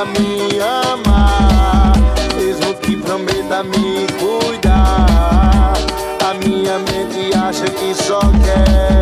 prometa me amar, mesmo que prometa me cuidar. A minha mente acha que só quer.